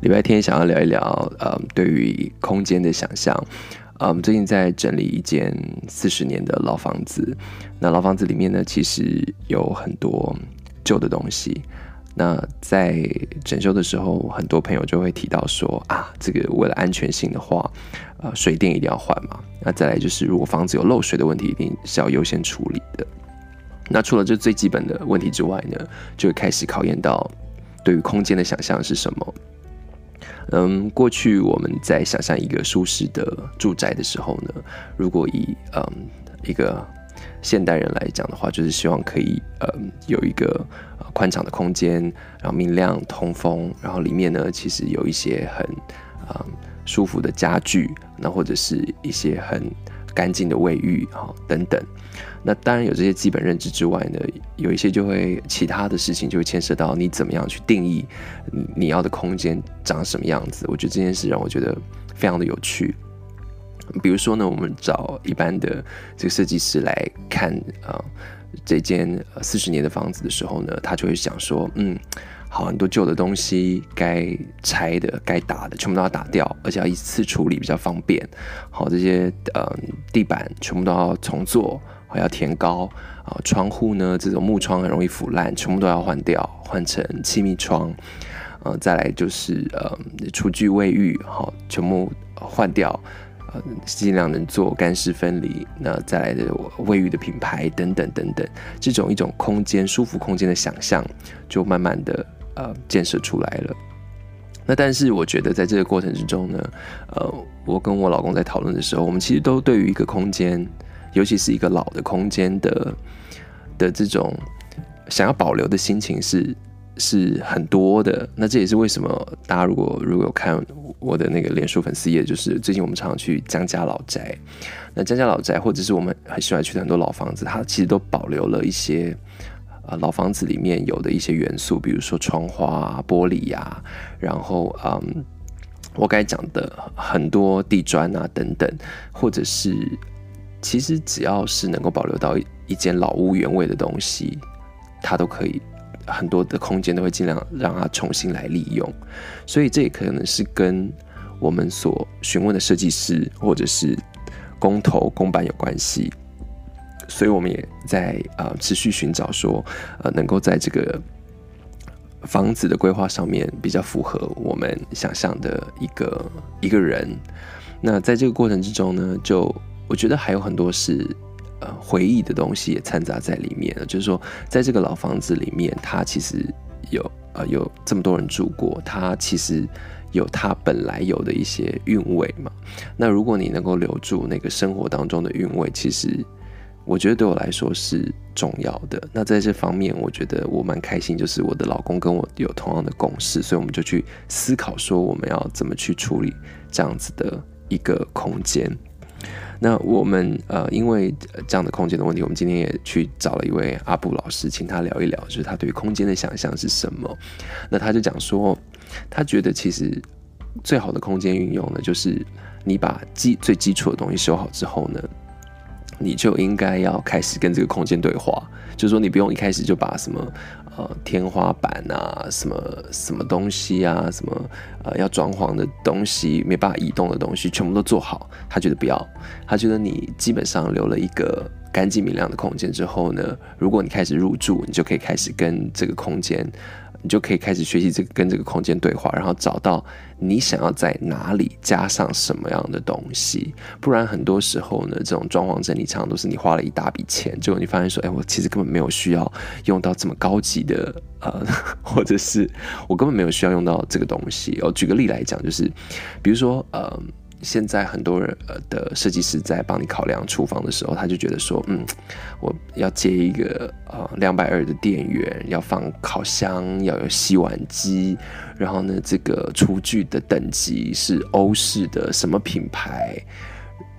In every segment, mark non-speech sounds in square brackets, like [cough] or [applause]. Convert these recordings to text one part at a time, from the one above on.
礼拜天想要聊一聊，呃，对于空间的想象。呃，我们最近在整理一间四十年的老房子，那老房子里面呢，其实有很多旧的东西。那在整修的时候，很多朋友就会提到说啊，这个为了安全性的话，呃，水电一定要换嘛。那再来就是，如果房子有漏水的问题，一定是要优先处理的。那除了这最基本的问题之外呢，就会开始考验到对于空间的想象是什么。嗯，过去我们在想象一个舒适的住宅的时候呢，如果以嗯一个现代人来讲的话，就是希望可以嗯有一个宽敞的空间，然后明亮通风，然后里面呢其实有一些很嗯舒服的家具，那或者是一些很干净的卫浴啊等等。那当然有这些基本认知之外呢，有一些就会其他的事情就会牵涉到你怎么样去定义你要的空间长什么样子。我觉得这件事让我觉得非常的有趣。比如说呢，我们找一般的这个设计师来看啊、这间四十年的房子的时候呢，他就会想说，嗯，好，很多旧的东西该拆的、该打的全部都要打掉，而且要一次处理比较方便。好，这些呃地板全部都要重做。还要填高啊，窗户呢，这种木窗很容易腐烂，全部都要换掉，换成气密窗。呃，再来就是呃，厨具卫浴，好，全部换掉，呃，尽量能做干湿分离。那再来的卫浴的品牌等等等等，这种一种空间舒服空间的想象，就慢慢的呃建设出来了。那但是我觉得在这个过程之中呢，呃，我跟我老公在讨论的时候，我们其实都对于一个空间。尤其是一个老的空间的的这种想要保留的心情是是很多的。那这也是为什么大家如果如果有看我的那个脸书粉丝页，就是最近我们常常去江家老宅。那江家老宅或者是我们很喜欢去的很多老房子，它其实都保留了一些呃老房子里面有的一些元素，比如说窗花啊、玻璃呀、然后嗯，我刚才讲的很多地砖啊等等，或者是。其实只要是能够保留到一间老屋原味的东西，它都可以很多的空间都会尽量让它重新来利用。所以这也可能是跟我们所询问的设计师或者是工头工班有关系。所以我们也在啊、呃、持续寻找说，呃，能够在这个房子的规划上面比较符合我们想象的一个一个人。那在这个过程之中呢，就我觉得还有很多是，呃，回忆的东西也掺杂在里面。就是说，在这个老房子里面，它其实有呃有这么多人住过，它其实有它本来有的一些韵味嘛。那如果你能够留住那个生活当中的韵味，其实我觉得对我来说是重要的。那在这方面，我觉得我蛮开心，就是我的老公跟我有同样的共识，所以我们就去思考说，我们要怎么去处理这样子的一个空间。那我们呃，因为这样的空间的问题，我们今天也去找了一位阿布老师，请他聊一聊，就是他对于空间的想象是什么。那他就讲说，他觉得其实最好的空间运用呢，就是你把基最基础的东西修好之后呢，你就应该要开始跟这个空间对话，就是说你不用一开始就把什么。呃，天花板啊，什么什么东西啊，什么呃要装潢的东西，没办法移动的东西，全部都做好。他觉得不要，他觉得你基本上留了一个干净明亮的空间之后呢，如果你开始入住，你就可以开始跟这个空间。你就可以开始学习这个跟这个空间对话，然后找到你想要在哪里加上什么样的东西。不然很多时候呢，这种装潢整理常常都是你花了一大笔钱，结果你发现说，哎，我其实根本没有需要用到这么高级的，呃，[laughs] 或者是我根本没有需要用到这个东西。我举个例来讲，就是比如说，呃。现在很多人呃的设计师在帮你考量厨房的时候，他就觉得说，嗯，我要接一个呃两百二的电源，要放烤箱，要有洗碗机，然后呢，这个厨具的等级是欧式的什么品牌？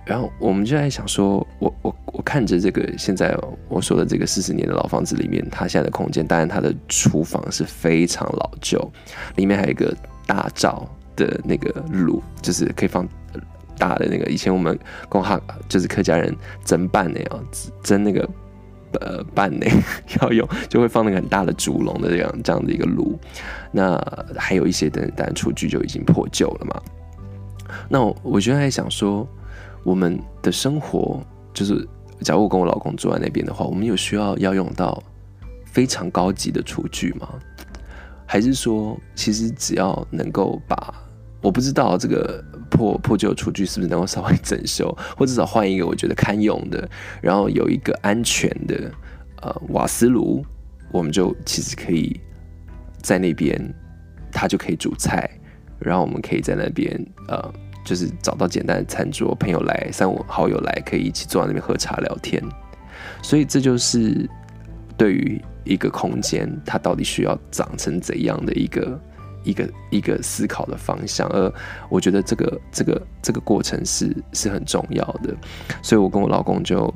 然后我们就在想说，我我我看着这个现在我说的这个四十年的老房子里面，它现在的空间，当然它的厨房是非常老旧，里面还有一个大灶的那个炉，就是可以放。大的那个，以前我们公哈就是客家人蒸饭那样子蒸那个呃半内要用，就会放那个很大的竹笼的这样这样的一个炉。那还有一些的，但厨具就已经破旧了嘛。那我我觉得还想说，我们的生活就是，假如我跟我老公住在那边的话，我们有需要要用到非常高级的厨具吗？还是说，其实只要能够把，我不知道这个破破旧厨具是不是能够稍微整修，或至少换一个我觉得堪用的，然后有一个安全的呃瓦斯炉，我们就其实可以在那边，他就可以煮菜，然后我们可以在那边呃。就是找到简单的餐桌，朋友来，三五好友来，可以一起坐在那边喝茶聊天。所以这就是对于一个空间，它到底需要长成怎样的一个一个一个思考的方向。而我觉得这个这个这个过程是是很重要的。所以我跟我老公就。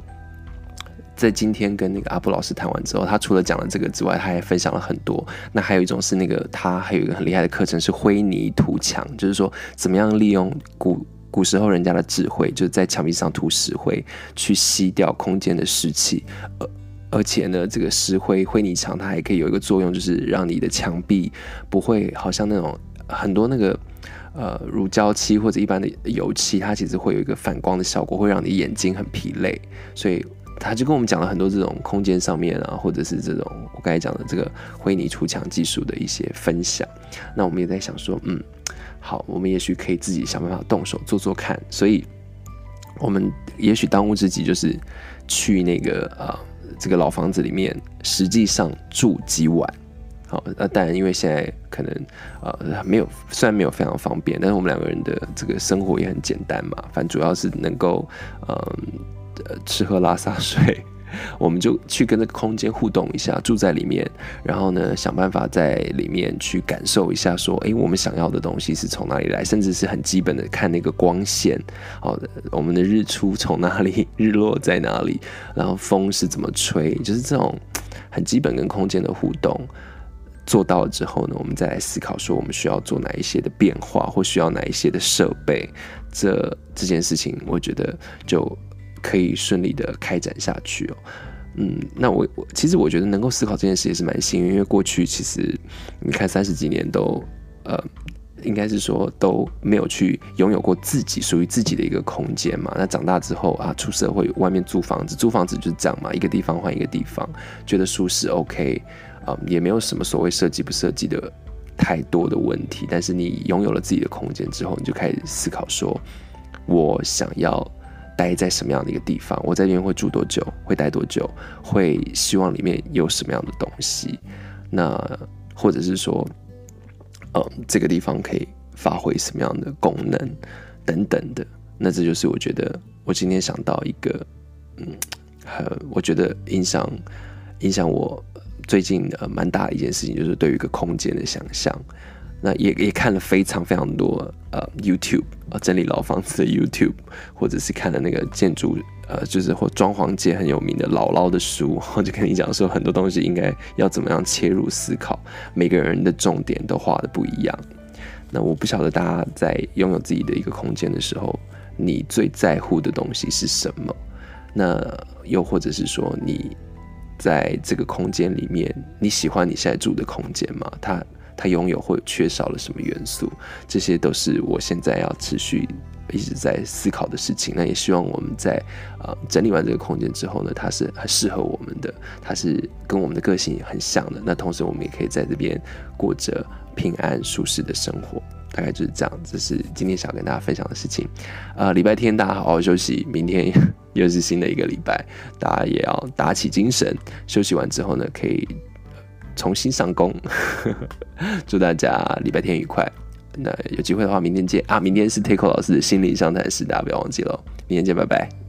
在今天跟那个阿布老师谈完之后，他除了讲了这个之外，他还分享了很多。那还有一种是那个他还有一个很厉害的课程是灰泥涂墙，就是说怎么样利用古古时候人家的智慧，就是在墙壁上涂石灰，去吸掉空间的湿气。而而且呢，这个石灰灰泥墙它还可以有一个作用，就是让你的墙壁不会好像那种很多那个呃乳胶漆或者一般的油漆，它其实会有一个反光的效果，会让你眼睛很疲累。所以。他就跟我们讲了很多这种空间上面啊，或者是这种我刚才讲的这个灰泥涂墙技术的一些分享。那我们也在想说，嗯，好，我们也许可以自己想办法动手做做看。所以，我们也许当务之急就是去那个啊、呃、这个老房子里面，实际上住几晚。好，那当然因为现在可能呃没有，虽然没有非常方便，但是我们两个人的这个生活也很简单嘛。反正主要是能够嗯。呃，吃喝拉撒睡，我们就去跟这个空间互动一下，住在里面，然后呢，想办法在里面去感受一下，说，诶，我们想要的东西是从哪里来，甚至是很基本的看那个光线，好的，我们的日出从哪里，[laughs] 日落在哪里，然后风是怎么吹，就是这种很基本跟空间的互动做到了之后呢，我们再来思考说，我们需要做哪一些的变化，或需要哪一些的设备，这这件事情，我觉得就。可以顺利的开展下去哦，嗯，那我我其实我觉得能够思考这件事也是蛮幸运，因为过去其实你看三十几年都呃，应该是说都没有去拥有过自己属于自己的一个空间嘛。那长大之后啊，出社会外面租房子，租房子就是这样嘛，一个地方换一个地方，觉得舒适 OK 啊，也没有什么所谓设计不设计的太多的问题。但是你拥有了自己的空间之后，你就开始思考说，我想要。待在什么样的一个地方？我在里面会住多久？会待多久？会希望里面有什么样的东西？那或者是说，嗯，这个地方可以发挥什么样的功能？等等的。那这就是我觉得我今天想到一个，嗯，很我觉得影响影响我最近呃蛮大的一件事情，就是对于一个空间的想象。那也也看了非常非常多呃 YouTube 呃整理老房子的 YouTube，[laughs] 或者是看了那个建筑呃就是或装潢界很有名的姥姥的书，我 [laughs] 就跟你讲说很多东西应该要怎么样切入思考，每个人的重点都画的不一样。那我不晓得大家在拥有自己的一个空间的时候，你最在乎的东西是什么？那又或者是说你在这个空间里面，你喜欢你现在住的空间吗？它它拥有或缺少了什么元素？这些都是我现在要持续一直在思考的事情。那也希望我们在呃整理完这个空间之后呢，它是很适合我们的，它是跟我们的个性很像的。那同时我们也可以在这边过着平安舒适的生活。大概就是这样，这是今天想跟大家分享的事情。呃，礼拜天大家好好休息，明天 [laughs] 又是新的一个礼拜，大家也要打起精神。休息完之后呢，可以。重新上工，[laughs] 祝大家礼拜天愉快。那有机会的话，明天见啊！明天是 Taco 老师的心理相谈室，大家不要忘记了。明天见，拜拜。